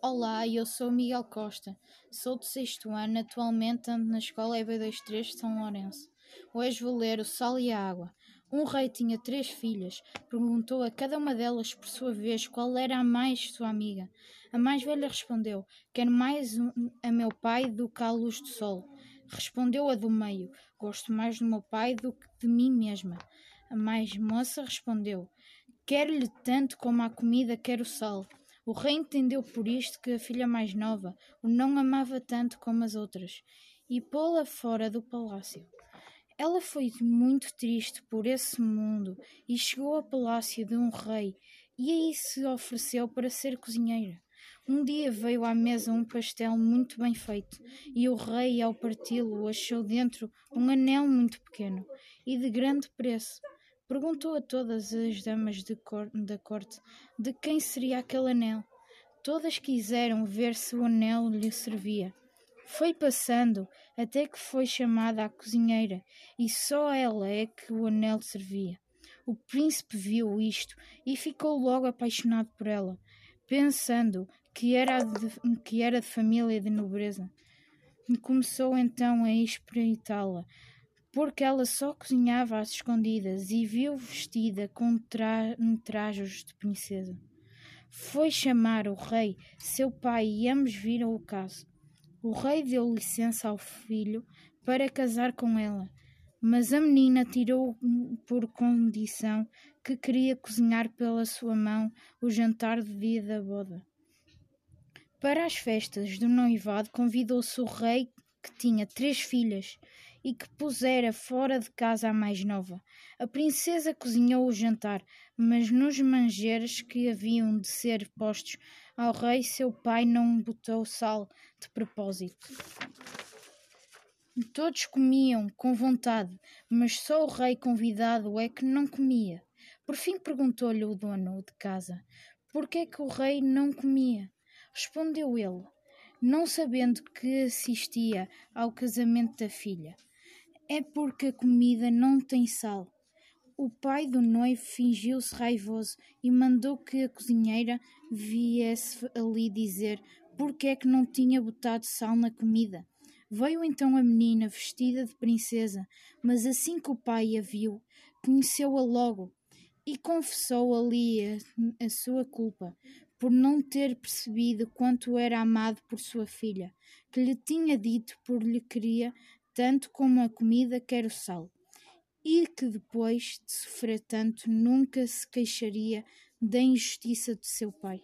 Olá, eu sou Miguel Costa, sou do sexto ano, atualmente ando na escola EB23 de São Lourenço. Hoje vou ler O Sol e a Água. Um rei tinha três filhas. Perguntou a cada uma delas, por sua vez, qual era a mais sua amiga. A mais velha respondeu: Quero mais a meu pai do que a luz do sol. Respondeu a do meio: Gosto mais do meu pai do que de mim mesma. A mais moça respondeu: Quero-lhe tanto como a comida quer o sal. O rei entendeu por isto que a filha mais nova o não amava tanto como as outras e pô-la fora do palácio. Ela foi muito triste por esse mundo e chegou ao palácio de um rei e aí se ofereceu para ser cozinheira. Um dia veio à mesa um pastel muito bem feito e o rei, ao parti-lo, achou dentro um anel muito pequeno e de grande preço. Perguntou a todas as damas cor da corte de quem seria aquele anel. Todas quiseram ver se o anel lhe servia. Foi passando até que foi chamada a cozinheira, e só ela é que o anel servia. O príncipe viu isto e ficou logo apaixonado por ela, pensando que era de, que era de família de nobreza. Começou então a espreitá-la, porque ela só cozinhava às escondidas e viu vestida com tra trajos de princesa. Foi chamar o rei, seu pai, e ambos viram o caso. O rei deu licença ao filho para casar com ela, mas a menina tirou por condição que queria cozinhar pela sua mão o jantar de dia da boda. Para as festas do noivado convidou-se o rei que tinha três filhas e que pusera fora de casa a mais nova. A princesa cozinhou o jantar, mas nos manjeres que haviam de ser postos ao rei, seu pai não botou sal de propósito. Todos comiam com vontade, mas só o rei convidado é que não comia. Por fim perguntou-lhe o dono de casa por que é que o rei não comia. Respondeu ele, não sabendo que assistia ao casamento da filha. É porque a comida não tem sal. O pai do noivo fingiu-se raivoso e mandou que a cozinheira viesse ali dizer porque é que não tinha botado sal na comida. Veio então a menina vestida de princesa, mas assim que o pai a viu, conheceu-a logo e confessou ali a, a sua culpa por não ter percebido quanto era amado por sua filha, que lhe tinha dito por lhe queria tanto como a comida quer o sal, e que depois de sofrer tanto nunca se queixaria da injustiça de seu pai.